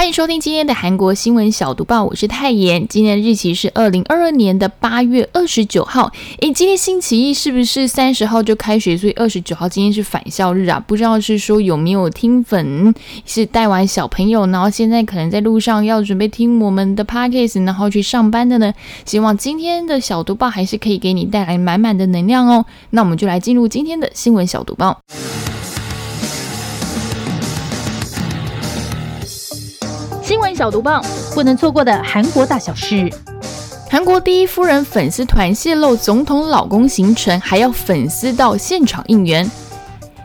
欢迎收听今天的韩国新闻小读报，我是泰妍。今天的日期是二零二二年的八月二十九号。诶，今天星期一是不是三十号就开学？所以二十九号今天是返校日啊？不知道是说有没有听粉是带完小朋友，然后现在可能在路上要准备听我们的 podcast，然后去上班的呢？希望今天的小读报还是可以给你带来满满的能量哦。那我们就来进入今天的新闻小读报。新闻小毒棒，不能错过的韩国大小事。韩国第一夫人粉丝团泄露总统老公行程，还要粉丝到现场应援。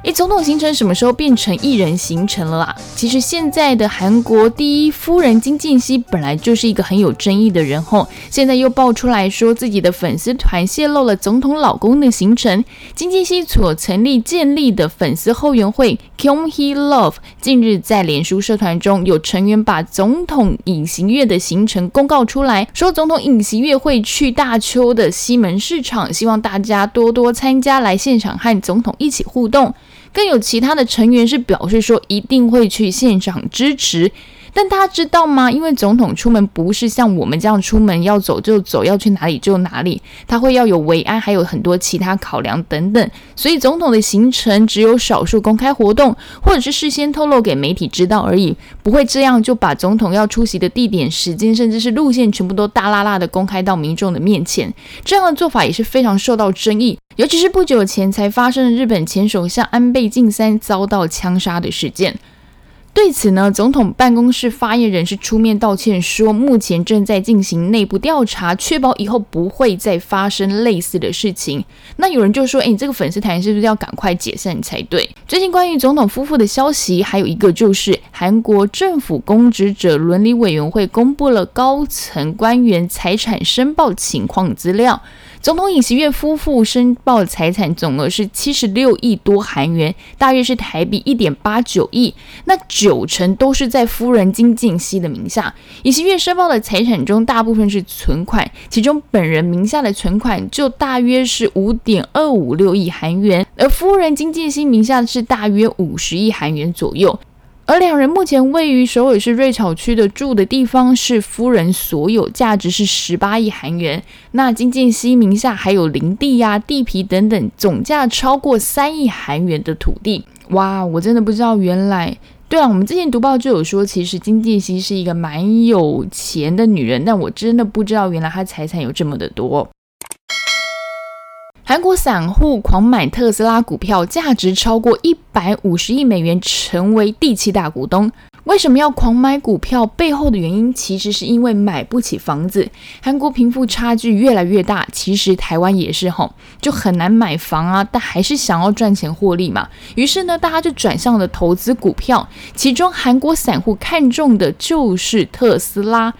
诶，总统行程什么时候变成艺人行程了啦？其实现在的韩国第一夫人金建熙本来就是一个很有争议的人吼，现在又爆出来说自己的粉丝团泄露了总统老公的行程。金建熙所成立建立的粉丝后援会 Kyunghe Love 近日在脸书社团中有成员把总统隐形月的行程公告出来，说总统隐形月会去大邱的西门市场，希望大家多多参加，来现场和总统一起互动。更有其他的成员是表示说一定会去现场支持，但大家知道吗？因为总统出门不是像我们这样出门要走就走，要去哪里就哪里，他会要有维安，还有很多其他考量等等，所以总统的行程只有少数公开活动，或者是事先透露给媒体知道而已，不会这样就把总统要出席的地点、时间，甚至是路线全部都大拉拉的公开到民众的面前。这样的做法也是非常受到争议。尤其是不久前才发生的日本前首相安倍晋三遭到枪杀的事件，对此呢，总统办公室发言人是出面道歉，说目前正在进行内部调查，确保以后不会再发生类似的事情。那有人就说：“哎，你这个粉丝团是不是要赶快解散才对？”最近关于总统夫妇的消息，还有一个就是韩国政府公职者伦理委员会公布了高层官员财产申报情况资料。总统尹锡悦夫妇申报财产总额是七十六亿多韩元，大约是台币一点八九亿。那九成都是在夫人金建熙的名下。尹锡悦申报的财产中，大部分是存款，其中本人名下的存款就大约是五点二五六亿韩元，而夫人金建熙名下是大约五十亿韩元左右。而两人目前位于首尔市瑞草区的住的地方是夫人所有，价值是十八亿韩元。那金建熙名下还有林地呀、地皮等等，总价超过三亿韩元的土地。哇，我真的不知道，原来对啊，我们之前读报就有说，其实金建熙是一个蛮有钱的女人，但我真的不知道，原来她财产有这么的多。韩国散户狂买特斯拉股票，价值超过一百五十亿美元，成为第七大股东。为什么要狂买股票？背后的原因其实是因为买不起房子。韩国贫富差距越来越大，其实台湾也是吼，就很难买房啊。但还是想要赚钱获利嘛。于是呢，大家就转向了投资股票，其中韩国散户看中的就是特斯拉。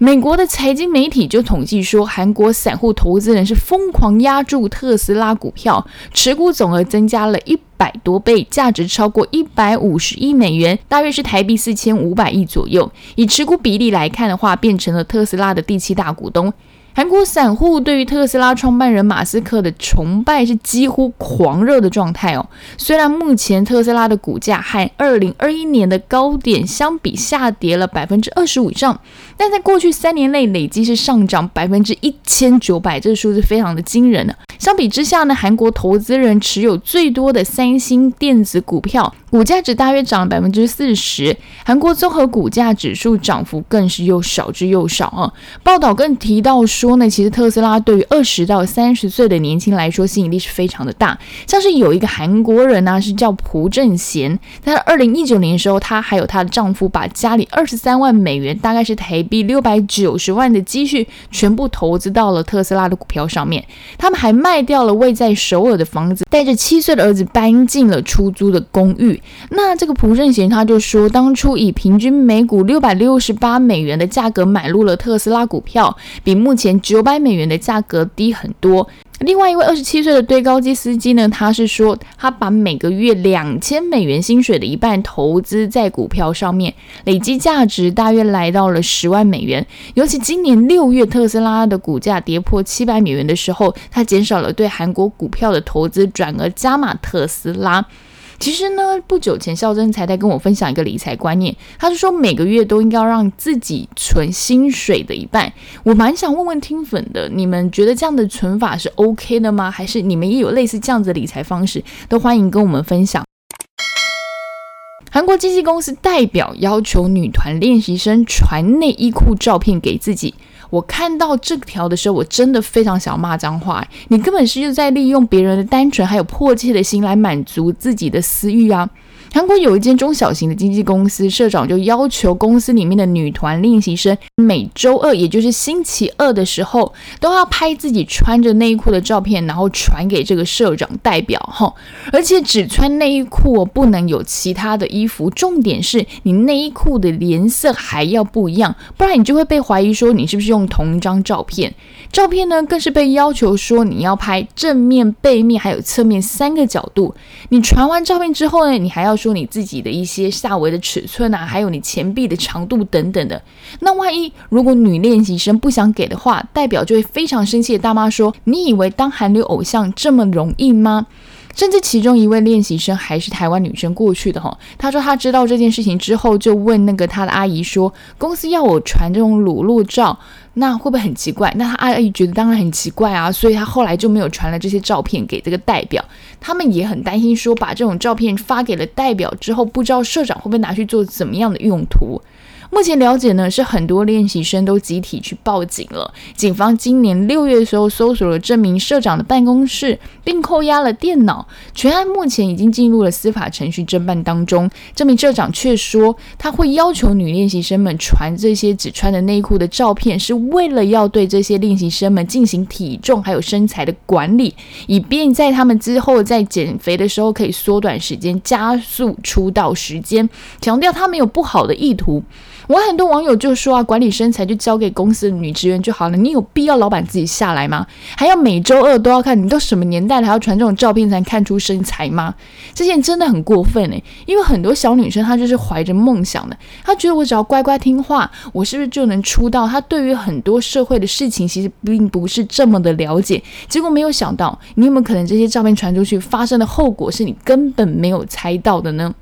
美国的财经媒体就统计说，韩国散户投资人是疯狂压住特斯拉股票，持股总额增加了一百多倍，价值超过一百五十亿美元，大约是台币四千五百亿左右。以持股比例来看的话，变成了特斯拉的第七大股东。韩国散户对于特斯拉创办人马斯克的崇拜是几乎狂热的状态哦。虽然目前特斯拉的股价和二零二一年的高点相比下跌了百分之二十五以上，但在过去三年内累计是上涨百分之一千九百，这个数字非常的惊人呢。相比之下呢，韩国投资人持有最多的三星电子股票，股价只大约涨了百分之四十。韩国综合股价指数涨幅更是又少之又少啊。报道更提到说说呢，其实特斯拉对于二十到三十岁的年轻来说吸引力是非常的大。像是有一个韩国人呢，是叫朴正贤，在二零一九年的时候，她还有她的丈夫把家里二十三万美元，大概是台币六百九十万的积蓄，全部投资到了特斯拉的股票上面。他们还。卖掉了位在首尔的房子，带着七岁的儿子搬进了出租的公寓。那这个朴正贤他就说，当初以平均每股六百六十八美元的价格买入了特斯拉股票，比目前九百美元的价格低很多。另外一位二十七岁的堆高机司机呢，他是说他把每个月两千美元薪水的一半投资在股票上面，累计价值大约来到了十万美元。尤其今年六月特斯拉的股价跌破七百美元的时候，他减少了对韩国股票的投资，转而加码特斯拉。其实呢，不久前孝珍才在跟我分享一个理财观念，他是说每个月都应该让自己存薪水的一半。我蛮想问问听粉的，你们觉得这样的存法是 OK 的吗？还是你们也有类似这样子的理财方式？都欢迎跟我们分享。韩国经纪公司代表要求女团练习生传内衣裤照片给自己。我看到这条的时候，我真的非常想骂脏话。你根本是就在利用别人的单纯还有迫切的心来满足自己的私欲啊！韩国有一间中小型的经纪公司，社长就要求公司里面的女团练习生每周二，也就是星期二的时候，都要拍自己穿着内衣裤的照片，然后传给这个社长代表哈。而且只穿内衣裤，不能有其他的衣服。重点是你内衣裤的颜色还要不一样，不然你就会被怀疑说你是不是用同一张照片。照片呢，更是被要求说你要拍正面、背面还有侧面三个角度。你传完照片之后呢，你还要说你自己的一些下围的尺寸啊，还有你前臂的长度等等的。那万一如果女练习生不想给的话，代表就会非常生气的大妈说：“你以为当韩流偶像这么容易吗？”甚至其中一位练习生还是台湾女生过去的哈，她说她知道这件事情之后，就问那个她的阿姨说：“公司要我传这种裸露照，那会不会很奇怪？”那她阿姨觉得当然很奇怪啊，所以她后来就没有传了这些照片给这个代表。他们也很担心说，把这种照片发给了代表之后，不知道社长会不会拿去做怎么样的用途。目前了解呢，是很多练习生都集体去报警了。警方今年六月的时候搜索了这名社长的办公室，并扣押了电脑。全案目前已经进入了司法程序侦办当中。这名社长却说，他会要求女练习生们传这些只穿的内裤的照片，是为了要对这些练习生们进行体重还有身材的管理，以便在他们之后在减肥的时候可以缩短时间，加速出道时间。强调他没有不好的意图。我很多网友就说啊，管理身材就交给公司的女职员就好了，你有必要老板自己下来吗？还要每周二都要看？你都什么年代了，还要传这种照片才看出身材吗？这件真的很过分诶，因为很多小女生她就是怀着梦想的，她觉得我只要乖乖听话，我是不是就能出道？她对于很多社会的事情其实并不是这么的了解，结果没有想到，你有没有可能这些照片传出去发生的后果是你根本没有猜到的呢？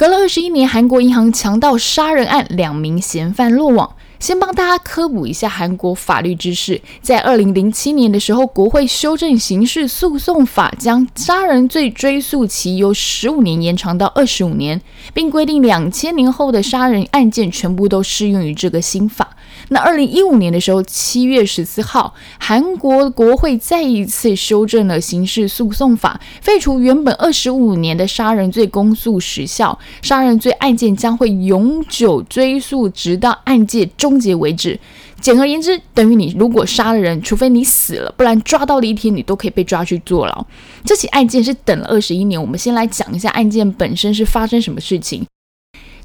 隔了二十一年，韩国银行强盗杀人案两名嫌犯落网。先帮大家科普一下韩国法律知识。在二零零七年的时候，国会修正刑事诉讼法，将杀人罪追诉期由十五年延长到二十五年，并规定两千年后的杀人案件全部都适用于这个新法。那二零一五年的时候，七月十四号，韩国国会再一次修正了刑事诉讼法，废除原本二十五年的杀人罪公诉时效，杀人罪案件将会永久追诉，直到案件终结为止。简而言之，等于你如果杀了人，除非你死了，不然抓到的一天，你都可以被抓去坐牢。这起案件是等了二十一年。我们先来讲一下案件本身是发生什么事情。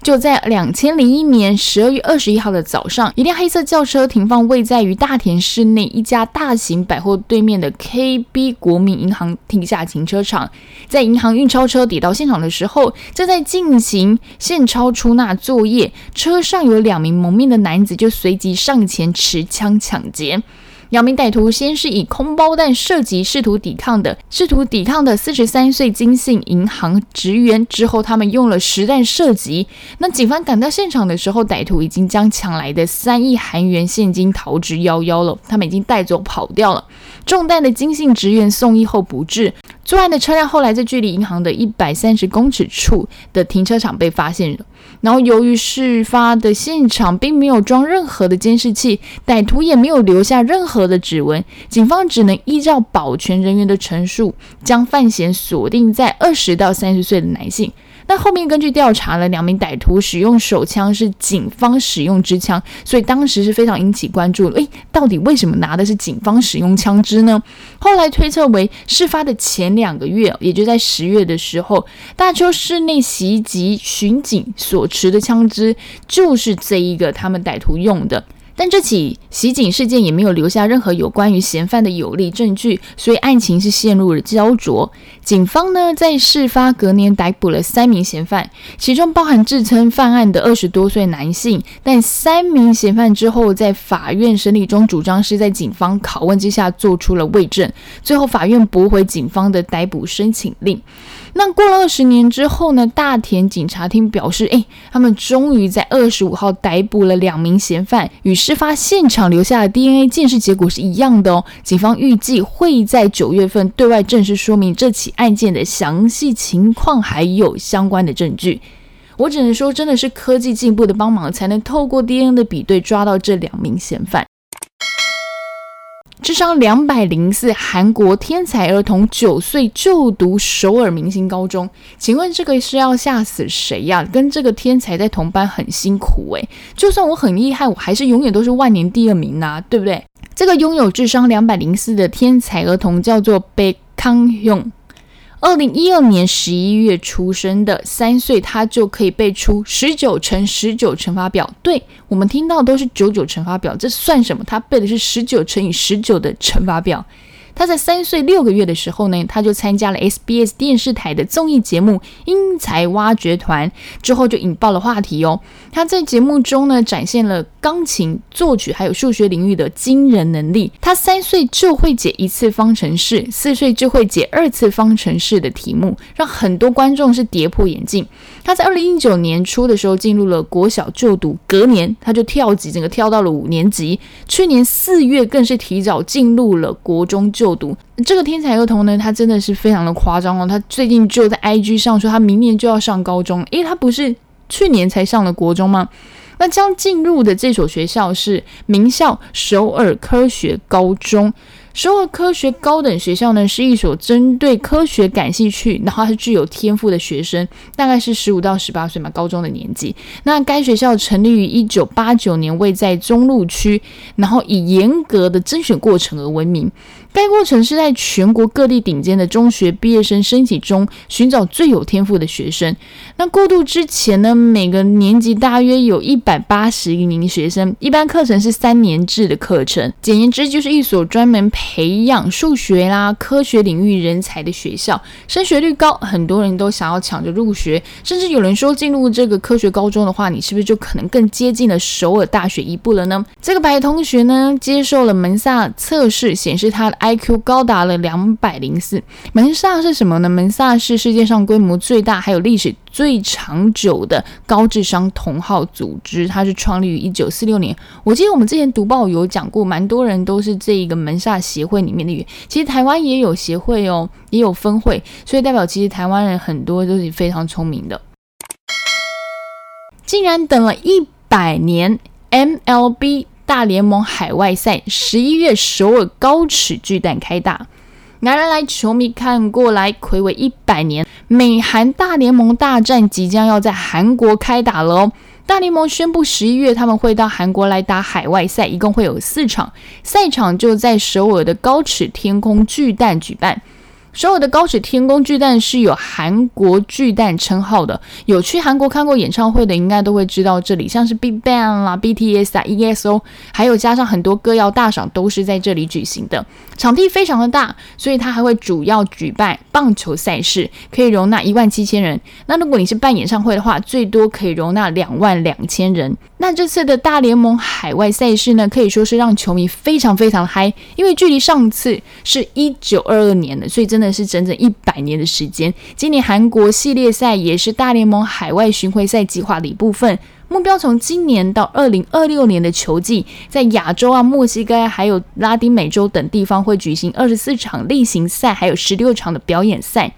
就在两千零一年十二月二十一号的早上，一辆黑色轿车停放位在于大田市内一家大型百货对面的 KB 国民银行停下停车场。在银行运钞车抵到现场的时候，正在进行现钞出纳作业，车上有两名蒙面的男子就随即上前持枪抢劫。两名歹徒先是以空包弹射击试图抵抗的试图抵抗的四十三岁金信银行职员，之后他们用了实弹射击。那警方赶到现场的时候，歹徒已经将抢来的三亿韩元现金逃之夭夭了，他们已经带走跑掉了。中弹的金信职员送医后不治。作案的车辆后来在距离银行的一百三十公尺处的停车场被发现了。然后由于事发的现场并没有装任何的监视器，歹徒也没有留下任何的指纹，警方只能依照保全人员的陈述，将范闲锁定在二十到三十岁的男性。那后面根据调查了，两名歹徒使用手枪是警方使用之枪，所以当时是非常引起关注。诶，到底为什么拿的是警方使用枪支呢？后来推测为事发的前两个月，也就在十月的时候，大邱市内袭击巡警所持的枪支就是这一个他们歹徒用的。但这起袭警事件也没有留下任何有关于嫌犯的有力证据，所以案情是陷入了焦灼。警方呢，在事发隔年逮捕了三名嫌犯，其中包含自称犯案的二十多岁男性。但三名嫌犯之后在法院审理中主张是在警方拷问之下做出了伪证，最后法院驳回警方的逮捕申请令。那过了二十年之后呢？大田警察厅表示，哎，他们终于在二十五号逮捕了两名嫌犯，与事发现场留下的 DNA 鉴识结果是一样的哦。警方预计会在九月份对外正式说明这起案件的详细情况，还有相关的证据。我只能说，真的是科技进步的帮忙，才能透过 DNA 的比对抓到这两名嫌犯。智商两百零四，韩国天才儿童九岁就读首尔明星高中，请问这个是要吓死谁呀？跟这个天才在同班很辛苦诶，就算我很厉害，我还是永远都是万年第二名呐，对不对？这个拥有智商两百零四的天才儿童叫做贝康勇。二零一二年十一月出生的，三岁他就可以背出十九乘十九乘法表。对我们听到都是九九乘法表，这算什么？他背的是十九乘以十九的乘法表。他在三岁六个月的时候呢，他就参加了 SBS 电视台的综艺节目《英才挖掘团》，之后就引爆了话题哦。他在节目中呢，展现了钢琴、作曲还有数学领域的惊人能力。他三岁就会解一次方程式，四岁就会解二次方程式的题目，让很多观众是跌破眼镜。他在二零一九年初的时候进入了国小就读，隔年他就跳级，整个跳到了五年级。去年四月更是提早进入了国中就读。这个天才儿童呢，他真的是非常的夸张哦。他最近就在 IG 上说，他明年就要上高中，诶他不是去年才上了国中吗？那将进入的这所学校是名校首尔科学高中。首尔科学高等学校呢，是一所针对科学感兴趣，然后是具有天赋的学生，大概是十五到十八岁嘛，高中的年纪。那该学校成立于一九八九年，位在中路区，然后以严格的甄选过程而闻名。该过程是在全国各地顶尖的中学毕业生申请中寻找最有天赋的学生。那过渡之前呢，每个年级大约有一百八十名学生。一般课程是三年制的课程，简言之就是一所专门培养数学啦、科学领域人才的学校。升学率高，很多人都想要抢着入学，甚至有人说进入这个科学高中的话，你是不是就可能更接近了首尔大学一步了呢？这个白同学呢，接受了门萨测试，显示他的。IQ 高达了两百零四。门萨是什么呢？门萨是世界上规模最大、还有历史最长久的高智商同好组织。它是创立于一九四六年。我记得我们之前读报有讲过，蛮多人都是这一个门萨协会里面的员。其实台湾也有协会哦，也有分会，所以代表其实台湾人很多都是非常聪明的。竟然等了一百年，MLB。大联盟海外赛十一月首尔高尺巨蛋开打，来来来，球迷看过来，魁违一百年，美韩大联盟大战即将要在韩国开打了哦！大联盟宣布十一月他们会到韩国来打海外赛，一共会有四场，赛场就在首尔的高尺天空巨蛋举办。首尔的高尺天宫巨蛋是有韩国巨蛋称号的，有去韩国看过演唱会的，应该都会知道这里，像是 Big Bang 啦、BTS 啊、EXO，还有加上很多歌谣大赏都是在这里举行的。场地非常的大，所以它还会主要举办棒球赛事，可以容纳一万七千人。那如果你是办演唱会的话，最多可以容纳两万两千人。那这次的大联盟海外赛事呢，可以说是让球迷非常非常嗨，因为距离上次是一九二二年的，所以真的。是整整一百年的时间。今年韩国系列赛也是大联盟海外巡回赛计划的一部分。目标从今年到二零二六年的球季，在亚洲啊、墨西哥还有拉丁美洲等地方会举行二十四场例行赛，还有十六场的表演赛。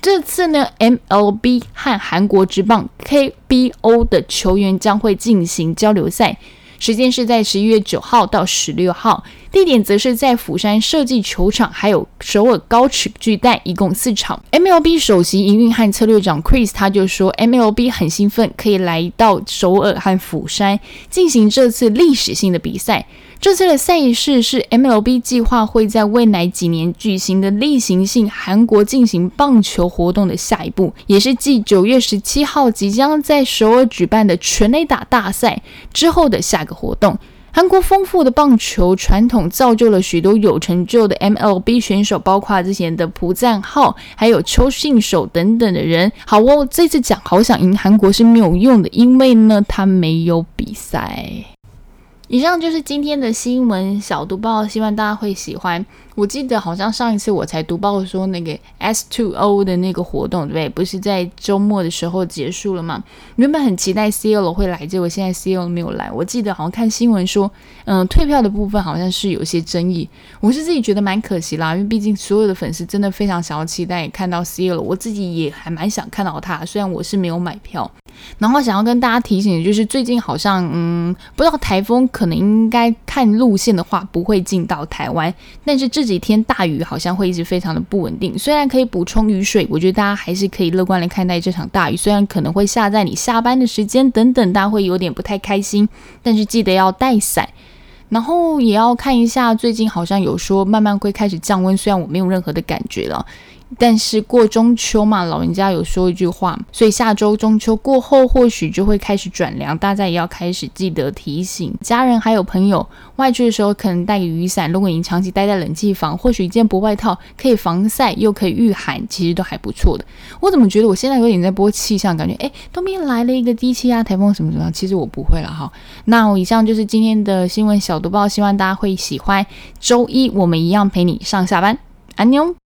这次呢，MLB 和韩国职棒 KBO 的球员将会进行交流赛。时间是在十一月九号到十六号，地点则是在釜山设计球场，还有首尔高尺巨蛋，一共四场。MLB 首席营运和策略长 Chris 他就说，MLB 很兴奋可以来到首尔和釜山进行这次历史性的比赛。这次的赛事是 MLB 计划会在未来几年举行的例行性韩国进行棒球活动的下一步，也是继九月十七号即将在首尔举办的全垒打大赛之后的下个活动。韩国丰富的棒球传统造就了许多有成就的 MLB 选手，包括之前的朴赞浩，还有邱信守等等的人。好哦，这次讲好想赢韩国是没有用的，因为呢，他没有比赛。以上就是今天的新闻小读报，希望大家会喜欢。我记得好像上一次我才读报说那个 S Two O 的那个活动，对不对？不是在周末的时候结束了吗？原本很期待 C L 会来，结果现在 C L 没有来。我记得好像看新闻说，嗯，退票的部分好像是有些争议。我是自己觉得蛮可惜啦，因为毕竟所有的粉丝真的非常想要期待看到 C L，我自己也还蛮想看到他，虽然我是没有买票。然后想要跟大家提醒的就是，最近好像嗯，不知道台风可能应该看路线的话不会进到台湾，但是这这几天大雨好像会一直非常的不稳定。虽然可以补充雨水，我觉得大家还是可以乐观来看待这场大雨。虽然可能会下在你下班的时间等等，大家会有点不太开心，但是记得要带伞。然后也要看一下，最近好像有说慢慢会开始降温，虽然我没有任何的感觉了。但是过中秋嘛，老人家有说一句话，所以下周中秋过后或许就会开始转凉，大家也要开始记得提醒家人还有朋友，外出的时候可能带雨伞。如果你长期待在冷气房，或许一件薄外套可以防晒又可以御寒，其实都还不错的。我怎么觉得我现在有点在播气象，感觉哎，东边来了一个低气压、台风什么什么，其实我不会了哈。那我以上就是今天的新闻小读报，希望大家会喜欢。周一我们一样陪你上下班，安妞。